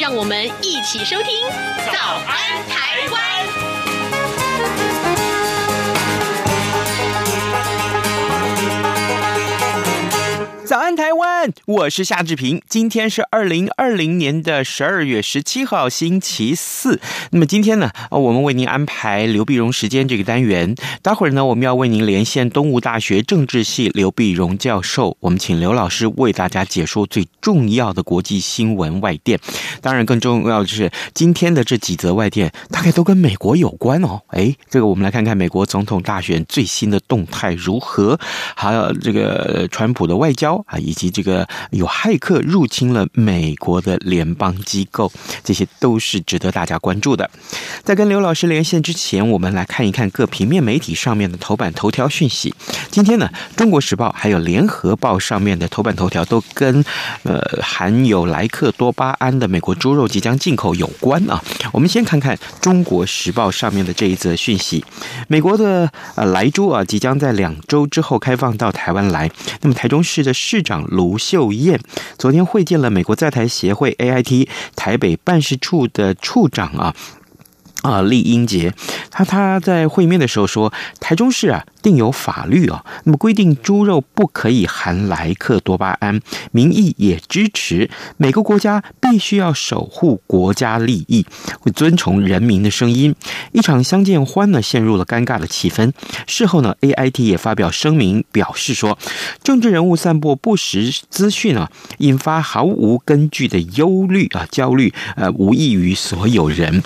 让我们一起收听《早安台湾》。早安，台湾！我是夏志平。今天是二零二零年的十二月十七号，星期四。那么今天呢，我们为您安排刘碧荣时间这个单元。待会儿呢，我们要为您连线东吴大学政治系刘碧荣教授。我们请刘老师为大家解说最重要的国际新闻外电。当然，更重要的是今天的这几则外电，大概都跟美国有关哦。哎，这个我们来看看美国总统大选最新的动态如何，还有这个川普的外交。啊，以及这个有骇客入侵了美国的联邦机构，这些都是值得大家关注的。在跟刘老师连线之前，我们来看一看各平面媒体上面的头版头条讯息。今天呢，《中国时报》还有《联合报》上面的头版头条都跟呃含有莱克多巴胺的美国猪肉即将进口有关啊。我们先看看《中国时报》上面的这一则讯息：美国的呃莱猪啊，即将在两周之后开放到台湾来。那么台中市的。市长卢秀燕昨天会见了美国在台协会 AIT 台北办事处的处长啊。啊，厉英杰，他他在会面的时候说，台中市啊定有法律啊，那么规定猪肉不可以含莱克多巴胺，民意也支持，每个国家必须要守护国家利益，会遵从人民的声音。一场相见欢呢，陷入了尴尬的气氛。事后呢，AIT 也发表声明表示说，政治人物散播不实资讯啊，引发毫无根据的忧虑啊焦虑，呃，无益于所有人。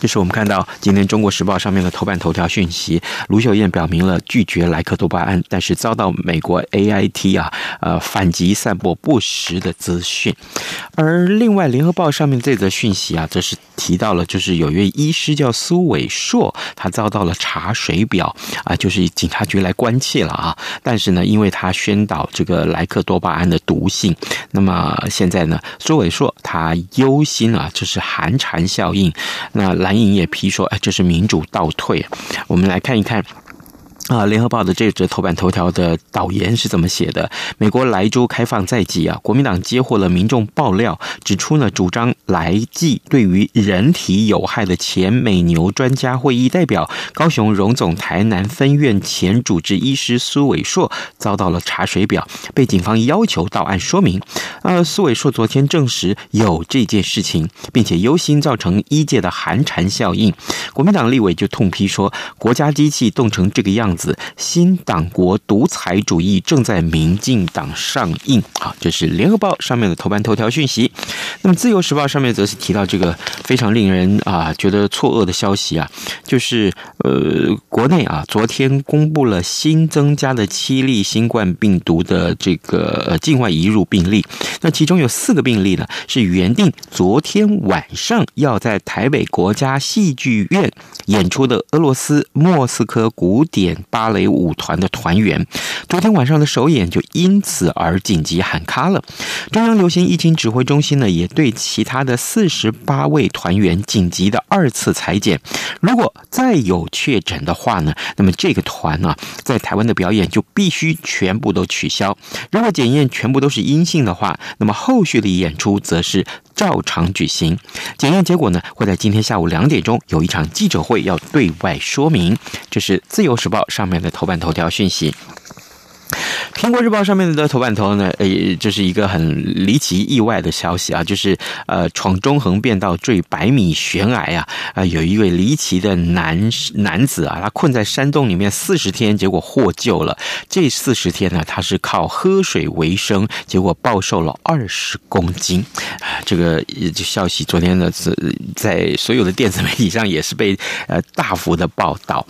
这是我们看到今天《中国时报》上面的头版头条讯息。卢秀燕表明了拒绝莱克多巴胺，但是遭到美国 AIT 啊呃反击，散播不实的资讯。而另外，《联合报》上面这则讯息啊，则是提到了，就是有一位医师叫苏伟硕，他遭到了查水表啊，就是警察局来关切了啊。但是呢，因为他宣导这个莱克多巴胺的毒性，那么现在呢，苏伟硕他忧心啊，就是寒蝉效应。那来。蓝营也批说：“哎，这是民主倒退。”我们来看一看。啊，《联合报》的这则头版头条的导言是怎么写的？美国莱猪开放在即啊，国民党接获了民众爆料，指出呢，主张莱剂对于人体有害的前美牛专家会议代表、高雄荣总台南分院前主治医师苏伟硕遭到了查水表，被警方要求到案说明。呃，苏伟硕昨天证实有这件事情，并且忧心造成医界的寒蝉效应。国民党立委就痛批说，国家机器冻成这个样子。子新党国独裁主义正在民进党上映。好，这是联合报上面的头版头条讯息。那么自由时报上面则是提到这个非常令人啊觉得错愕的消息啊，就是呃国内啊昨天公布了新增加的七例新冠病毒的这个境外移入病例。那其中有四个病例呢是原定昨天晚上要在台北国家戏剧院演出的俄罗斯莫斯科古典。芭蕾舞团的团员，昨天晚上的首演就因此而紧急喊卡了。中央流行疫情指挥中心呢，也对其他的四十八位团员紧急的二次裁剪。如果再有确诊的话呢，那么这个团呢，在台湾的表演就必须全部都取消。如果检验全部都是阴性的话，那么后续的演出则是照常举行。检验结果呢，会在今天下午两点钟有一场记者会要对外说明。这是自由时报上面的头版头条讯息。苹果日报上面的头版头呢，呃，这是一个很离奇意外的消息啊，就是呃，闯中横变道坠百米悬崖啊，啊，有一位离奇的男男子啊，他困在山洞里面四十天，结果获救了。这四十天呢，他是靠喝水为生，结果暴瘦了二十公斤。啊，这个这消息昨天呢，是在所有的电子媒体上也是被呃大幅的报道。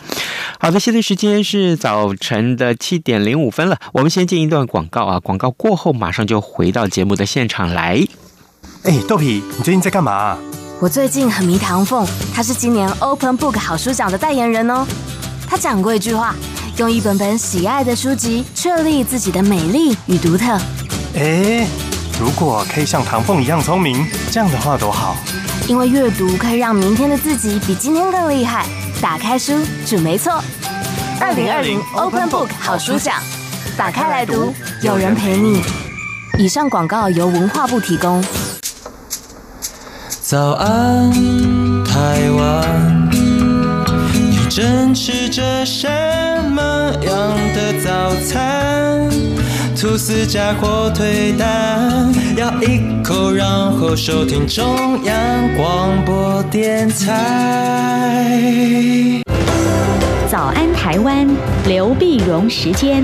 好的，现在时间是早晨的七点零五分了，我们。先进一段广告啊！广告过后马上就回到节目的现场来。哎，豆皮，你最近在干嘛？我最近很迷唐凤，他是今年 Open Book 好书奖的代言人哦。他讲过一句话：用一本本喜爱的书籍，确立自己的美丽与独特。哎，如果可以像唐凤一样聪明，这样的话多好。因为阅读可以让明天的自己比今天更厉害。打开书，准没错。二零二零 Open Book 好书奖，打开来读，有人陪你。以上广告由文化部提供。早安，台湾，你正吃着什么样的早餐？吐司加火腿蛋，咬一口，然后收听中央广播电台。早安，台湾，刘碧荣时间。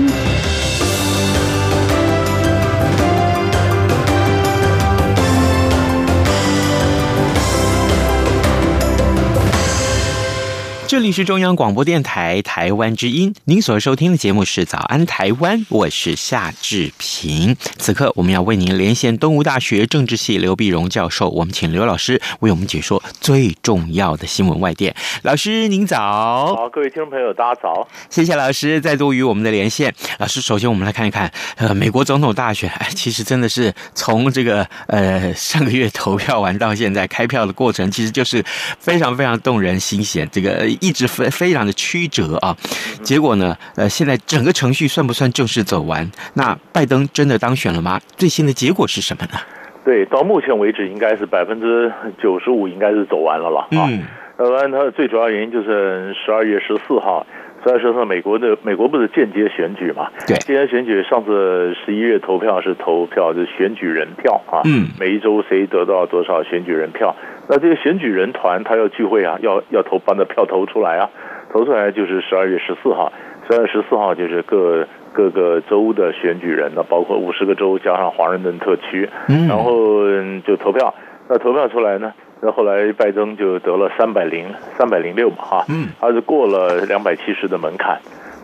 这里是中央广播电台台湾之音，您所收听的节目是《早安台湾》，我是夏志平。此刻我们要为您连线东吴大学政治系刘碧荣教授，我们请刘老师为我们解说最重要的新闻外电。老师您早，好，各位听众朋友大家早，谢谢老师再度与我们的连线。老师，首先我们来看一看，呃，美国总统大选，其实真的是从这个呃上个月投票完到现在开票的过程，其实就是非常非常动人心弦，这个。一直非非常的曲折啊，结果呢，呃，现在整个程序算不算正式走完？那拜登真的当选了吗？最新的结果是什么呢？对，到目前为止应该是百分之九十五应该是走完了了啊。嗯，当然，它的最主要原因就是十二月十四号，十二月十四号美国的美国不是间接选举嘛？对，间接选举上次十一月投票是投票就是选举人票啊。嗯，每一周谁得到多少选举人票？那这个选举人团他要聚会啊，要要投，把那票投出来啊，投出来就是十二月十四号，十二月十四号就是各各个州的选举人，呢包括五十个州加上华盛顿特区，然后就投票。那投票出来呢，那后来拜登就得了三百零三百零六嘛，哈，嗯，他是过了两百七十的门槛，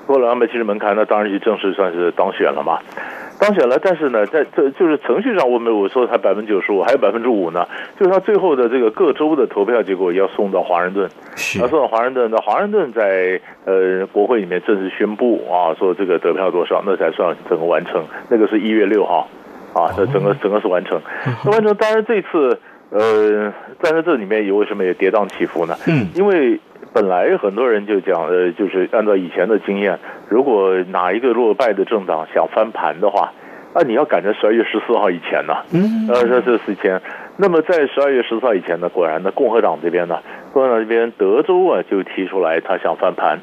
过了两百七十门槛，那当然就正式算是当选了嘛。当选了，但是呢，在这就是程序上，我们我说才百分之九十五，还有百分之五呢。就是他最后的这个各州的投票结果要送到华盛顿，要送到华盛顿。那华盛顿在呃国会里面正式宣布啊，说这个得票多少，那才算整个完成。那个是一月六号啊，这整个整个是完成。那完成，当然这次呃，在这里面有为什么也跌宕起伏呢？嗯，因为。本来很多人就讲，呃，就是按照以前的经验，如果哪一个落败的政党想翻盘的话，那你要赶在十二月十四号以前呢。嗯，呃，这这四天。那么在十二月十四号以前呢，果然呢，共和党这边呢，共和党这边德州啊就提出来他想翻盘，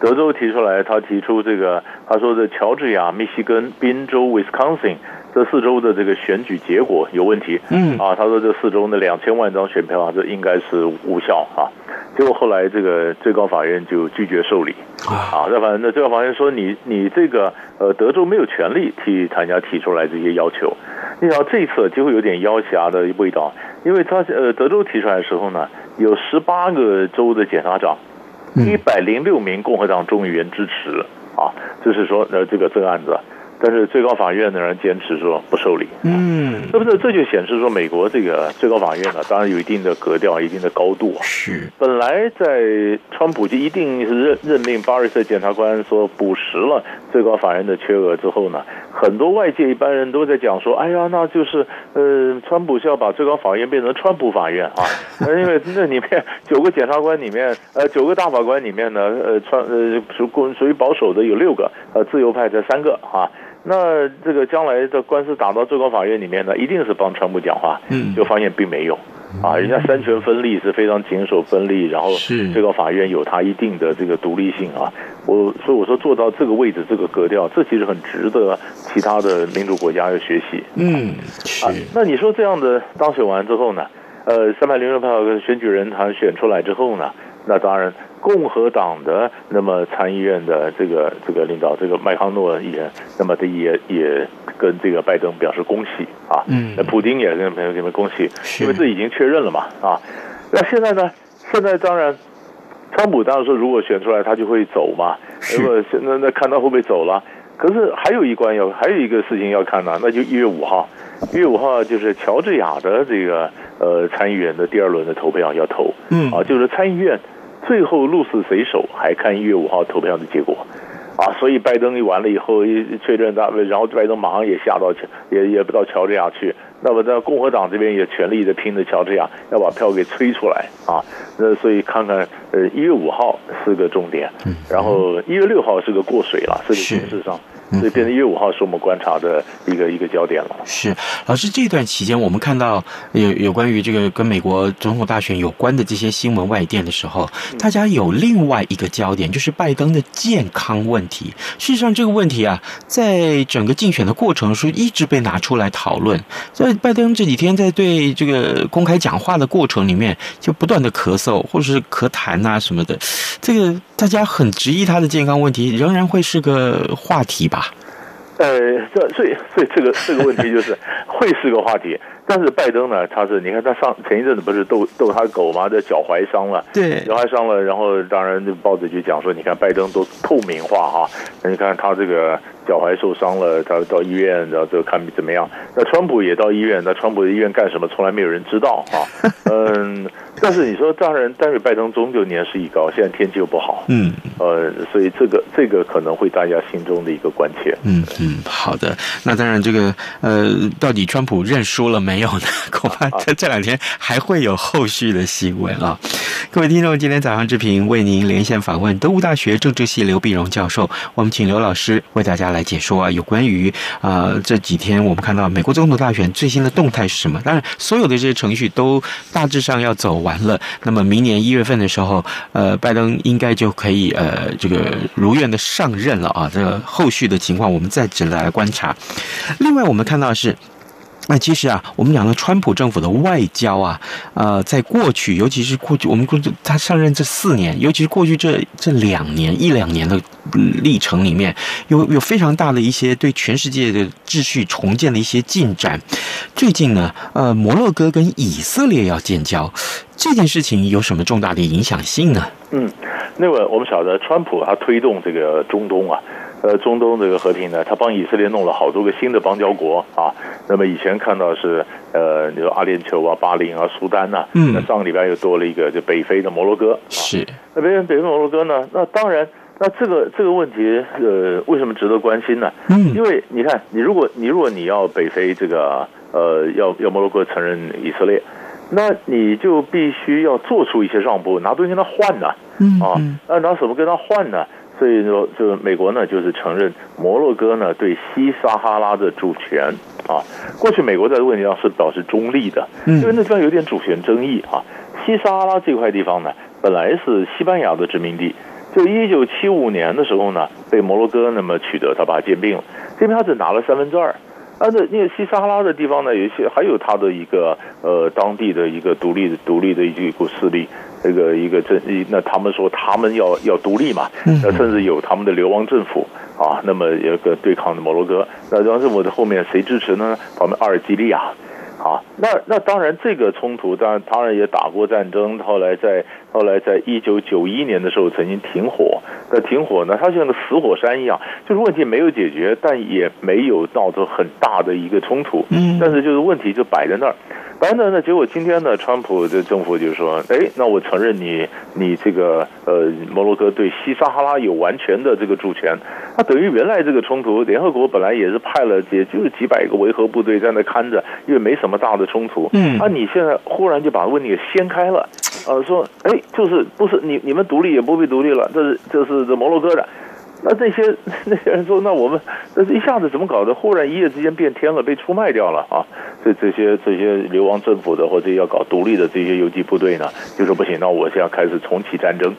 德州提出来他提出这个，他说这乔治亚、密西根、宾州、威斯康星。这四周的这个选举结果有问题，嗯啊，他说这四周的两千万张选票啊，这应该是无效啊。结果后来这个最高法院就拒绝受理，啊，那反正那最高法院说你你这个呃德州没有权利替他家提出来这些要求。你想这一次就会有点要挟的味道，因为他呃德州提出来的时候呢，有十八个州的检察长，一百零六名共和党众议员支持啊，就是说呃这个这个案子。但是最高法院的人坚持说不受理，嗯，是不是？这就显示说美国这个最高法院呢，当然有一定的格调、一定的高度啊。是，本来在川普就一定是任任命巴瑞瑟检察官说补实了最高法院的缺额之后呢，很多外界一般人都在讲说，哎呀，那就是呃，川普是要把最高法院变成川普法院啊，因为那里面九个检察官里面，呃，九个大法官里面呢，呃，川呃属属于保守的有六个，呃，自由派才三个啊。那这个将来的官司打到最高法院里面呢，一定是帮川普讲话，嗯，就发现并没有，啊，人家三权分立是非常谨守分立，然后最高法院有它一定的这个独立性啊，我所以我说做到这个位置这个格调，这其实很值得其他的民主国家要学习，嗯，啊，那你说这样的当选完之后呢，呃，三百零六票选举人他选出来之后呢，那当然。共和党的那么参议院的这个这个领导这个麦康诺议员，那么他也也跟这个拜登表示恭喜啊，嗯，那普京也跟朋友们恭喜，因为这已经确认了嘛啊，那现在呢？现在当然，川普当然说如果选出来他就会走嘛，如果现在那看他会不会走了？可是还有一关要，还有一个事情要看呢，那就一月五号，一月五号就是乔治亚的这个呃参议员的第二轮的投票要投，嗯。啊，就是参议院最后鹿死谁手，还看一月五号投票的结果。啊，所以拜登一完了以后，一确认他，然后拜登马上也下到，也也不到乔治亚去。那么在共和党这边也全力的拼着乔治亚，要把票给催出来啊。那所以看看，呃，一月五号是个重点，然后一月六号是个过水了，是个形式上。所以变成一月五号是我们观察的一个一个焦点了。是老师，这段期间我们看到有有关于这个跟美国总统大选有关的这些新闻外电的时候，大家有另外一个焦点，就是拜登的健康问题。事实上，这个问题啊，在整个竞选的过程是一直被拿出来讨论。在拜登这几天在对这个公开讲话的过程里面，就不断的咳嗽或者是咳痰啊什么的，这个大家很质疑他的健康问题，仍然会是个话题吧？呃，这所以所以这个这个问题就是会是个话题，但是拜登呢，他是你看他上前一阵子不是逗逗他狗嘛？这脚踝伤了，对，脚踝伤了，然后当然这报纸就讲说，你看拜登都透明化哈，你看他这个脚踝受伤了，他到医院，然后就看怎么样。那川普也到医院，那川普的医院干什么？从来没有人知道哈。嗯，但是你说当然，但是拜登终究年事已高，现在天气又不好，嗯，呃，所以这个这个可能会大家心中的一个关切，嗯嗯，好的，那当然这个呃，到底川普认输了没有呢？恐怕这这两天还会有后续的新闻啊。各位听众，今天早上之平为您连线访问德吴大学政治系刘碧荣教授，我们请刘老师为大家来解说啊，有关于啊、这几天我们看到美国总统大选最新的动态是什么？当然，所有的这些程序都大致上要走完了。那么明年一月份的时候，呃，拜登应该就可以呃这个如愿的上任了啊。这个后续的情况我们再值得来观察。另外，我们看到的是。那其实啊，我们讲的川普政府的外交啊，呃，在过去，尤其是过去，我们过去他上任这四年，尤其是过去这这两年一两年的历程里面，有有非常大的一些对全世界的秩序重建的一些进展。最近呢，呃，摩洛哥跟以色列要建交，这件事情有什么重大的影响性呢？嗯，那么我们晓得，川普他推动这个中东啊。呃，中东这个和平呢，他帮以色列弄了好多个新的邦交国啊。那么以前看到是呃，你说阿联酋啊、巴林啊、苏丹呐、啊，嗯，那上个礼拜又多了一个，就北非的摩洛哥。是，那边北非摩洛哥呢？那当然，那这个这个问题，呃，为什么值得关心呢？嗯，因为你看，你如果你如果你要北非这个呃，要要摩洛哥承认以色列，那你就必须要做出一些让步，拿东西跟他换呢、啊。嗯，啊，那拿什么跟他换呢？所以说，就是美国呢，就是承认摩洛哥呢对西撒哈拉的主权啊。过去美国在这个问题上是表示中立的，因为那地方有点主权争议啊。西撒哈拉这块地方呢，本来是西班牙的殖民地，就一九七五年的时候呢，被摩洛哥那么取得，他把它兼并了，这边他只拿了三分之二。但是那个西撒哈拉的地方呢，有一些还有它的一个呃当地的一个独立的独立的一股势力。这个一个政，那他们说他们要要独立嘛，那甚至有他们的流亡政府啊，那么有个对抗的摩洛哥，那流亡政府的后面谁支持呢？他们阿尔及利亚，啊，那那当然这个冲突当然当然也打过战争，后来在后来在一九九一年的时候曾经停火，那停火呢，它就像个死火山一样，就是问题没有解决，但也没有闹出很大的一个冲突，嗯，但是就是问题就摆在那儿。反正呢，结果今天呢，川普的政府就说：“哎，那我承认你，你这个呃，摩洛哥对西撒哈拉有完全的这个主权。那等于原来这个冲突，联合国本来也是派了，也就是几百个维和部队在那看着，因为没什么大的冲突。嗯，啊，你现在忽然就把问题给掀开了，呃，说，哎，就是不是你你们独立也不必独立了，这是这是这摩洛哥的。”那这些那些人说，那我们那是一下子怎么搞的？忽然一夜之间变天了，被出卖掉了啊！这这些这些流亡政府的或者要搞独立的这些游击部队呢，就说不行，那我现在开始重启战争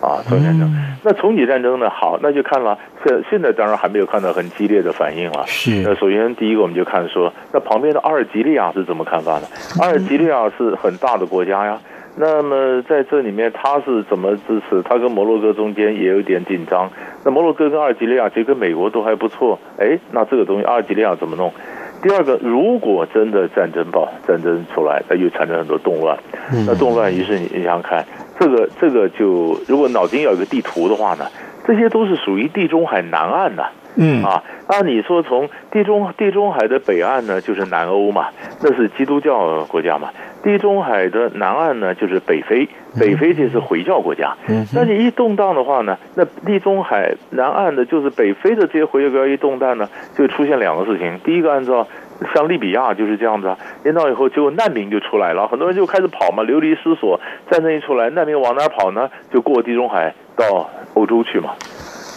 啊！重启战争。那重启战争呢？好，那就看了。现现在当然还没有看到很激烈的反应了。是。那首先第一个，我们就看说，那旁边的阿尔及利亚是怎么看法呢？阿尔及利亚是很大的国家呀。那么在这里面，他是怎么支持？他跟摩洛哥中间也有点紧张。那摩洛哥跟阿尔及利亚其实跟美国都还不错。哎，那这个东西阿尔及利亚怎么弄？第二个，如果真的战争爆战争出来，那又产生很多动乱。那动乱，于是你你想想看，这个这个就如果脑筋要有个地图的话呢，这些都是属于地中海南岸的。嗯啊，那你说从地中地中海的北岸呢，就是南欧嘛，那是基督教国家嘛。地中海的南岸呢，就是北非，北非这是回教国家。嗯，那你一动荡的话呢，那地中海南岸的，就是北非的这些回教国家一动荡呢，就出现两个事情。第一个，按照像利比亚就是这样子，一到以后，结果难民就出来了，很多人就开始跑嘛，流离失所。战争一出来，难民往哪跑呢？就过地中海到欧洲去嘛。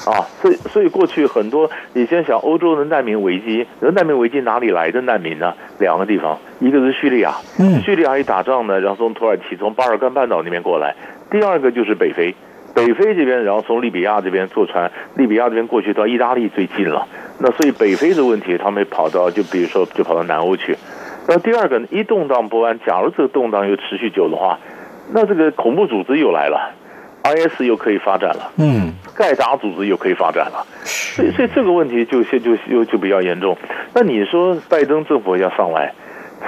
啊，所以所以过去很多，你先想欧洲的难民危机，那难民危机哪里来的难民呢？两个地方，一个是叙利亚，嗯，叙利亚一打仗呢，然后从土耳其从巴尔干半岛那边过来；第二个就是北非，北非这边，然后从利比亚这边坐船，利比亚这边过去到意大利最近了。那所以北非的问题，他们跑到就比如说就跑到南欧去。那第二个一动荡不安，假如这个动荡又持续久的话，那这个恐怖组织又来了。IS 又可以发展了，嗯，盖达组织又可以发展了，所以所以这个问题就现就就就比较严重。那你说拜登政府要上来，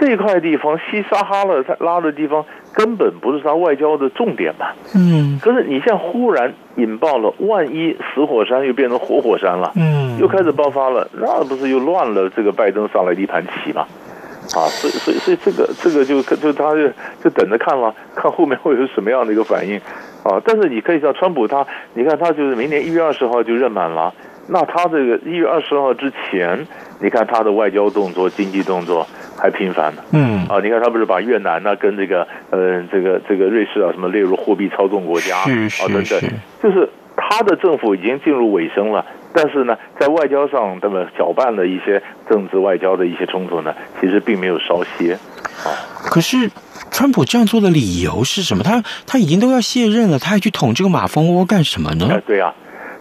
这块地方西撒哈拉拉的地方根本不是他外交的重点嘛，嗯，可是你现在忽然引爆了，万一死火山又变成活火山了，嗯，又开始爆发了，那不是又乱了这个拜登上来的一盘棋吗？啊，所以所以所以这个这个就就他就就等着看了，看后面会有什么样的一个反应。啊！但是你可以像川普他，你看他就是明年一月二十号就任满了，那他这个一月二十号之前，你看他的外交动作、经济动作还频繁呢。嗯。啊，你看他不是把越南呢跟这个呃这个这个瑞士啊什么列入货币操纵国家啊等等，就是他的政府已经进入尾声了，但是呢，在外交上那么搅拌了一些政治外交的一些冲突呢，其实并没有稍歇。啊，可是。川普这样做的理由是什么？他他已经都要卸任了，他还去捅这个马蜂窝干什么呢？哎，对、啊，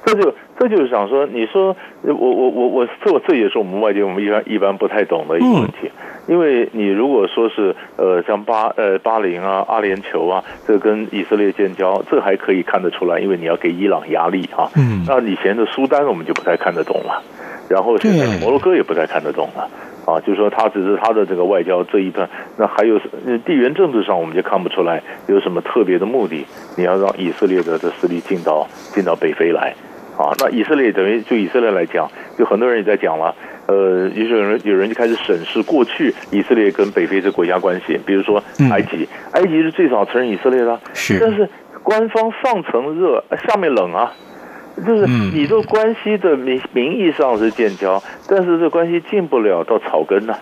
这就这就是想说，你说我我我我这这也是我们外界我们一般一般不太懂的一个问题，嗯、因为你如果说是呃像巴呃巴林啊阿联酋啊，这跟以色列建交，这还可以看得出来，因为你要给伊朗压力啊。嗯。那以前的苏丹我们就不太看得懂了，然后现在摩洛哥也不太看得懂了。啊，就是说他只是他的这个外交这一段，那还有地缘政治上，我们就看不出来有什么特别的目的。你要让以色列的这势力进到进到北非来，啊，那以色列等于就以色列来讲，就很多人也在讲了，呃，于是有人有人就开始审视过去以色列跟北非这国家关系，比如说埃及，埃及是最早承认以色列的，是，但是官方上层热，下面冷啊。就是你这关系的名名义上是建交，但是这关系进不了到草根呢，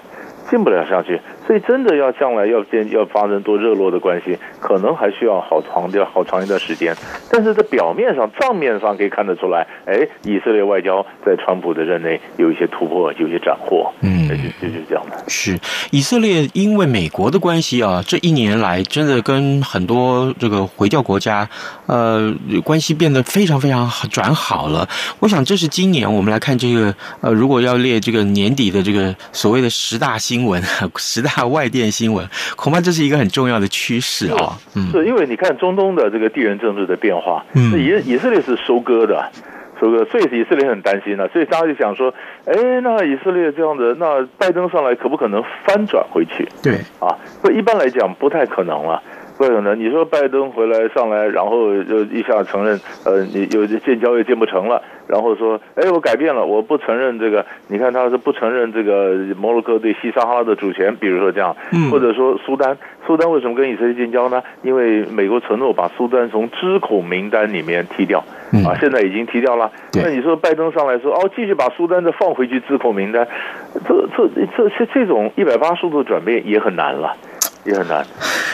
进不了下去。所以真的要将来要建要发生多热络的关系，可能还需要好长的好长一段时间。但是在表面上账面上可以看得出来，哎，以色列外交在川普的任内有一些突破，有一些斩获。嗯，就就是这样的。是以色列因为美国的关系啊，这一年来真的跟很多这个回教国家呃关系变得非常非常转好了。我想这是今年我们来看这个呃，如果要列这个年底的这个所谓的十大新闻，十大。外电新闻恐怕这是一个很重要的趋势啊，嗯，是因为你看中东的这个地缘政治的变化，嗯，以以色列是收割的，收割，所以以色列很担心了，所以大家就想说，哎，那以色列这样子，那拜登上来可不可能翻转回去？对，啊，不，一般来讲不太可能了。不可能，你说拜登回来上来，然后就一下承认，呃，你有建交也建不成了，然后说，哎，我改变了，我不承认这个，你看他是不承认这个摩洛哥对西撒哈拉的主权，比如说这样，或者说苏丹，苏丹为什么跟以色列建交呢？因为美国承诺把苏丹从支恐名单里面踢掉，啊，现在已经踢掉了。那你说拜登上来说，哦，继续把苏丹再放回去支恐名单，这这这这这种一百八十度转变也很难了。也很难，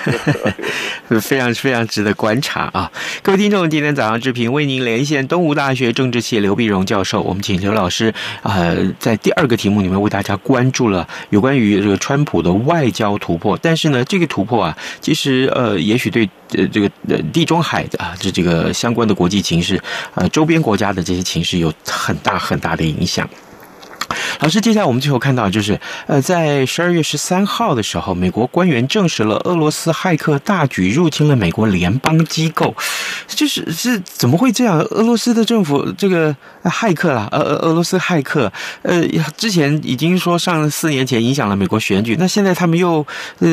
非常非常值得观察啊！各位听众，今天早上之平为您连线东吴大学政治系刘碧荣教授，我们请刘老师呃，在第二个题目里面为大家关注了有关于这个川普的外交突破，但是呢，这个突破啊，其实呃，也许对呃这个呃地中海的啊这这个相关的国际情势，呃周边国家的这些情势有很大很大的影响。老师，接下来我们最后看到就是，呃，在十二月十三号的时候，美国官员证实了俄罗斯骇客大举入侵了美国联邦机构，就是是怎么会这样？俄罗斯的政府这个骇客啦，俄俄俄罗斯骇客，呃，之前已经说上四年前影响了美国选举，那现在他们又呃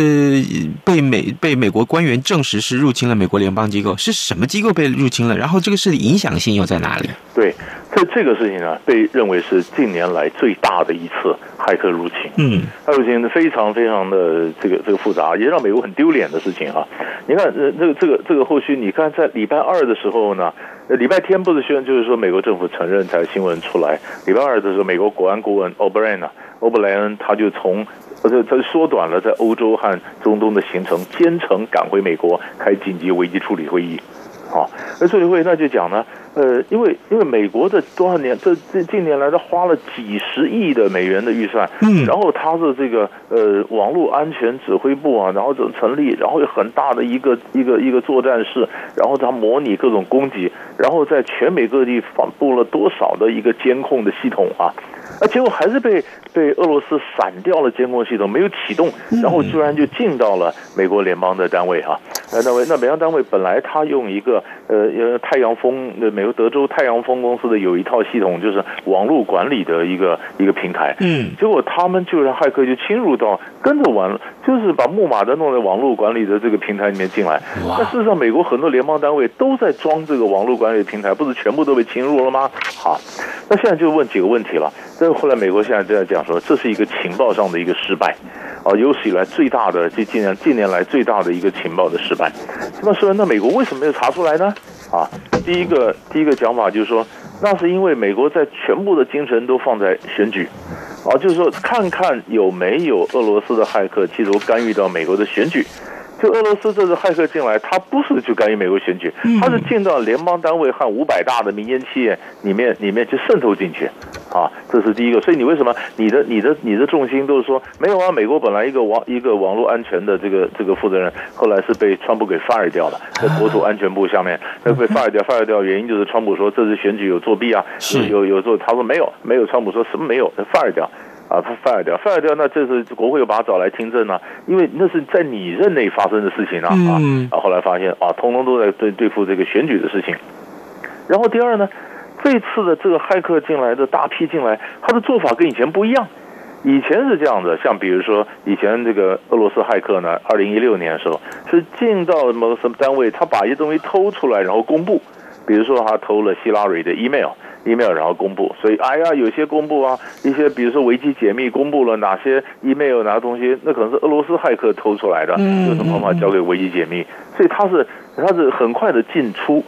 被美被美国官员证实是入侵了美国联邦机构，是什么机构被入侵了？然后这个事的影响性又在哪里？对。这这这个事情呢，被认为是近年来最大的一次骇客入侵。嗯，骇客入侵非常非常的这个这个复杂，也让美国很丢脸的事情啊。你看，呃，这个这个这个后续，你看在礼拜二的时候呢，礼拜天不是宣，就是说美国政府承认才新闻出来。礼拜二的时候，美国国安顾问欧布莱恩，欧布莱恩他就从，他就他缩短了在欧洲和中东的行程，兼程赶回美国开紧急危机处理会议。好，那处理会那就讲呢。呃，因为因为美国的多少年，这这近年来他花了几十亿的美元的预算，嗯，然后他的这个呃网络安全指挥部啊，然后就成立，然后有很大的一个一个一个作战室，然后他模拟各种攻击，然后在全美各地发布了多少的一个监控的系统啊，啊，结果还是被被俄罗斯闪掉了监控系统，没有启动，然后居然就进到了美国联邦的单位哈、啊，那单位那美国单位本来他用一个呃呃太阳风的美。国德州太阳风公司的有一套系统，就是网络管理的一个一个平台。嗯，结果他们就让骇客就侵入到，跟着玩，就是把木马的弄在网络管理的这个平台里面进来。那事实上，美国很多联邦单位都在装这个网络管理的平台，不是全部都被侵入了吗？好，那现在就问几个问题了。这后来美国现在就在讲说，这是一个情报上的一个失败，啊，有史以来最大的，这近年近年来最大的一个情报的失败。那么说，那美国为什么没有查出来呢？啊，第一个第一个讲法就是说，那是因为美国在全部的精神都放在选举，啊，就是说看看有没有俄罗斯的骇客企图干预到美国的选举。就俄罗斯这次骇客进来，他不是去干预美国选举，他是进到联邦单位和五百大的民间企业里面里面去渗透进去，啊，这是第一个。所以你为什么你的你的你的重心都是说没有啊？美国本来一个网一个网络安全的这个这个负责人，后来是被川普给 fire 掉了，在国土安全部下面，他被 fire 掉 fire 掉原因就是川普说这次选举有作弊啊，有有做，他说没有没有，川普说什么没有，fire 掉。啊，他 fire 掉，fire 掉，那这是国会又把他找来听证呢、啊，因为那是在你任内发生的事情！啊，后来发现啊，通通都在对对付这个选举的事情。然后第二呢，这次的这个骇客进来的大批进来，他的做法跟以前不一样。以前是这样的，像比如说以前这个俄罗斯骇客呢，二零一六年的时候是进到某什么单位，他把一些东西偷出来，然后公布，比如说他偷了希拉蕊的 email。Email 然后公布，所以哎呀，有些公布啊，一些比如说维基解密公布了哪些 email 哪个东西，那可能是俄罗斯骇客偷出来的，有什么方法交给维基解密？所以他是他是很快的进出，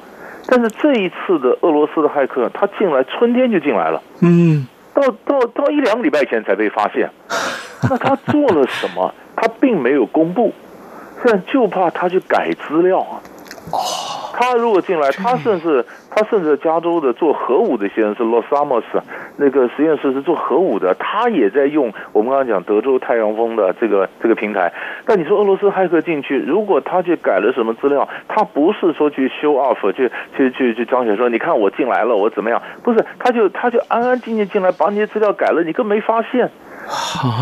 但是这一次的俄罗斯的骇客，他进来春天就进来了，嗯，到到到一两个礼拜前才被发现，那他做了什么？他并没有公布，现在就怕他去改资料啊。他如果进来，他甚至他甚至加州的做核武的实验室 Los Alamos 那个实验室是做核武的，他也在用我们刚刚讲德州太阳风的这个这个平台。但你说俄罗斯骇客进去，如果他去改了什么资料，他不是说去 show off 去去去去彰显说你看我进来了我怎么样？不是，他就他就安安静静进来把你的资料改了，你更没发现。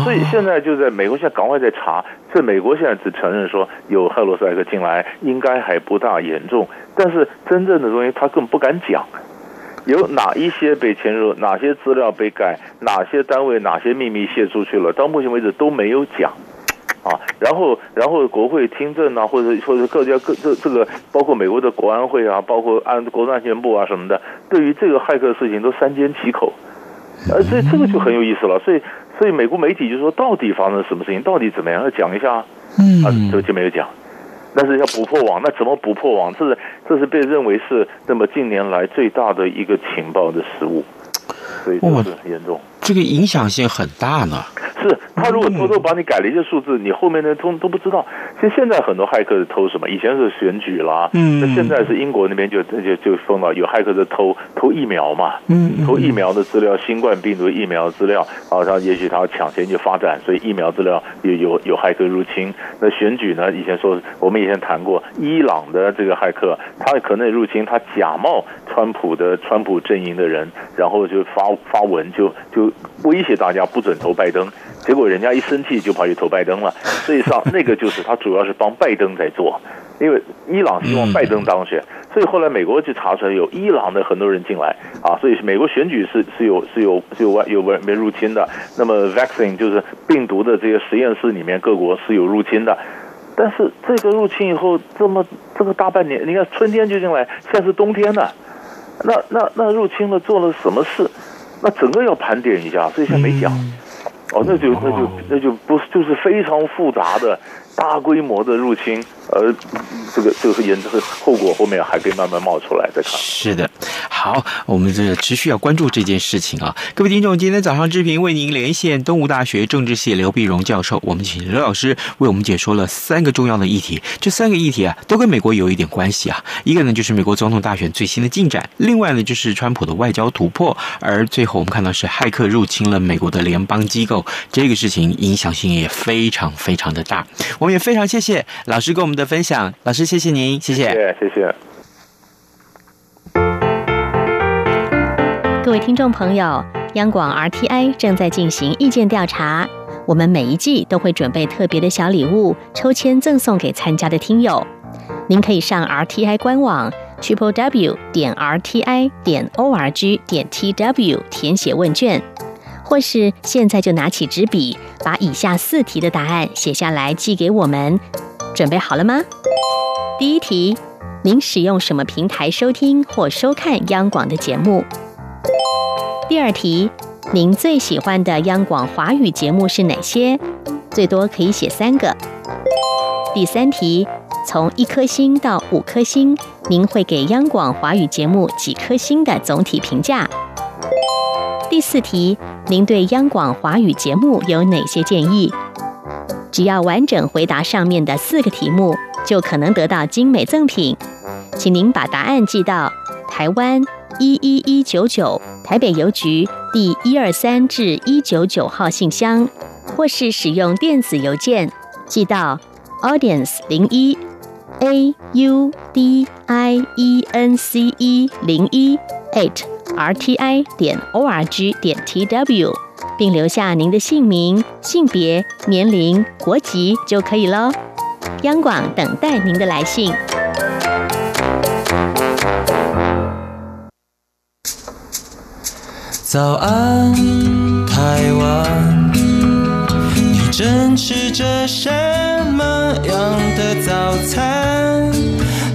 所以现在就在美国，现在赶快在查。这美国现在只承认说有俄罗斯骇客进来，应该还不大严重。但是真正的东西他更不敢讲，有哪一些被潜入，哪些资料被改，哪些单位哪些秘密泄出去了，到目前为止都没有讲。啊，然后然后国会听证啊，或者或者各家各这这个包括美国的国安会啊，包括安国安全部啊什么的，对于这个骇客事情都三缄其口。呃，所以这个就很有意思了。所以，所以美国媒体就说，到底发生了什么事情？到底怎么样？要讲一下。嗯，啊，这个就没有讲。但是要捕破网，那怎么捕破网？这是这是被认为是那么近年来最大的一个情报的失误。所以这是很严重。这个影响性很大呢。是他如果偷偷把你改了一些数字，你后面的通都不知道。其实现在很多骇客是偷什么？以前是选举啦，嗯，那现在是英国那边就就就封了，有骇客在偷偷疫苗嘛，嗯，偷疫苗的资料，新冠病毒疫苗资料，然后他也许他抢先去发展，所以疫苗资料有有有骇客入侵。那选举呢？以前说我们以前谈过，伊朗的这个骇客，他可能入侵，他假冒川普的川普阵营的人，然后就发发文就就威胁大家不准投拜登。结果人家一生气就跑去投拜登了，所以上那个就是他主要是帮拜登在做，因为伊朗希望拜登当选，所以后来美国就查出来有伊朗的很多人进来啊，所以美国选举是是有是有是有外有外面入侵的。那么 vaccine 就是病毒的这些实验室里面各国是有入侵的，但是这个入侵以后这么这个大半年，你看春天就进来，现在是冬天了。那那那入侵了做了什么事？那整个要盘点一下，所以现在没讲。嗯、哦，那就那就那就不是，就是非常复杂的。大规模的入侵，呃，这个这个是严这个后果后面还可以慢慢冒出来再看。是的，好，我们这持续要关注这件事情啊。各位听众，今天早上志平为您连线东吴大学政治系刘碧荣教授，我们请刘老师为我们解说了三个重要的议题。这三个议题啊，都跟美国有一点关系啊。一个呢就是美国总统大选最新的进展，另外呢就是川普的外交突破，而最后我们看到是骇客入侵了美国的联邦机构，这个事情影响性也非常非常的大。我们也非常谢谢老师跟我们的分享，老师谢谢您，谢谢，谢谢。各位听众朋友，央广 RTI 正在进行意见调查，我们每一季都会准备特别的小礼物，抽签赠送给参加的听友。您可以上 RTI 官网 triple w 点 rti 点 org 点 tw 填写问卷。或是现在就拿起纸笔，把以下四题的答案写下来寄给我们。准备好了吗？第一题，您使用什么平台收听或收看央广的节目？第二题，您最喜欢的央广华语节目是哪些？最多可以写三个。第三题，从一颗星到五颗星，您会给央广华语节目几颗星的总体评价？第四题，您对央广华语节目有哪些建议？只要完整回答上面的四个题目，就可能得到精美赠品。请您把答案寄到台湾一一一九九台北邮局第一二三至一九九号信箱，或是使用电子邮件寄到 audience 零一 a u d i e n c e 零一 eight r t i 点 o r g 点 t w，并留下您的姓名、性别、年龄、国籍就可以喽。央广等待您的来信。早安，台湾，你正吃着什么样的早餐？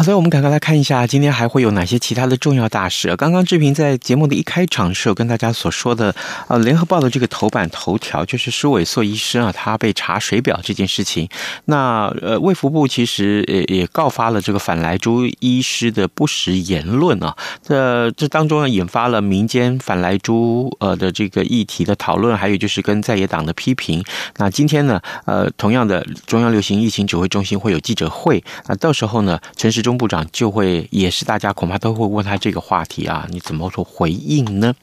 好的，我们赶快来看一下，今天还会有哪些其他的重要大事。刚刚志平在节目的一开场时候跟大家所说的，呃，联合报的这个头版头条就是苏伟硕医师啊，他被查水表这件事情。那呃，卫福部其实也也告发了这个反莱猪医师的不实言论啊。这这当中呢，引发了民间反莱猪呃的这个议题的讨论，还有就是跟在野党的批评。那今天呢，呃，同样的中央流行疫情指挥中心会有记者会，那到时候呢，陈时中部长就会也是大家恐怕都会问他这个话题啊，你怎么说回应呢？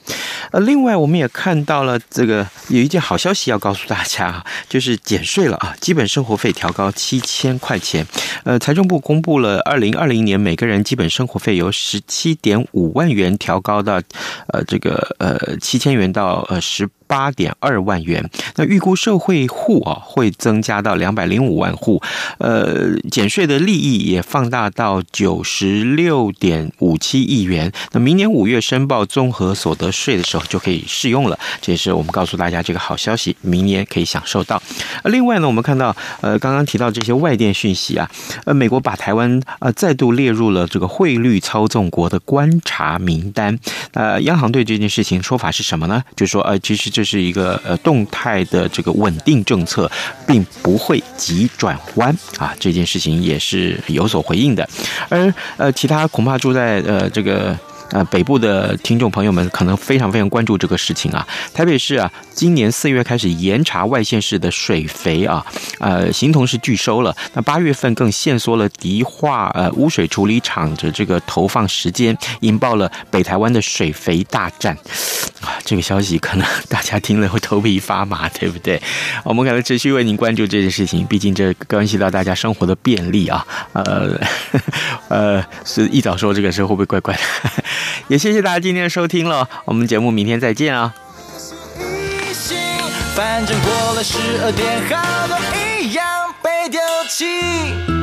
呃，另外我们也看到了这个有一件好消息要告诉大家，就是减税了啊，基本生活费调高七千块钱。呃，财政部公布了二零二零年每个人基本生活费由十七点五万元调高到呃这个呃七千元到呃十。八点二万元，那预估社会户啊会增加到两百零五万户，呃，减税的利益也放大到九十六点五七亿元。那明年五月申报综合所得税的时候就可以适用了，这也是我们告诉大家这个好消息，明年可以享受到。呃另外呢，我们看到呃刚刚提到这些外电讯息啊，呃，美国把台湾呃再度列入了这个汇率操纵国的观察名单。呃，央行对这件事情说法是什么呢？就说呃，其实。这是一个呃动态的这个稳定政策，并不会急转弯啊，这件事情也是有所回应的。而呃，其他恐怕住在呃这个。呃，北部的听众朋友们可能非常非常关注这个事情啊。台北市啊，今年四月开始严查外县市的水肥啊，呃，形同是拒收了。那八月份更限缩了迪化呃污水处理厂的这个投放时间，引爆了北台湾的水肥大战啊。这个消息可能大家听了会头皮发麻，对不对？我们可能持续为您关注这件事情，毕竟这关系到大家生活的便利啊。呃 呃，是一早说这个事会不会怪怪的？也谢谢大家今天的收听了，我们节目明天再见啊！反正过了十二点，好多一样被丢弃。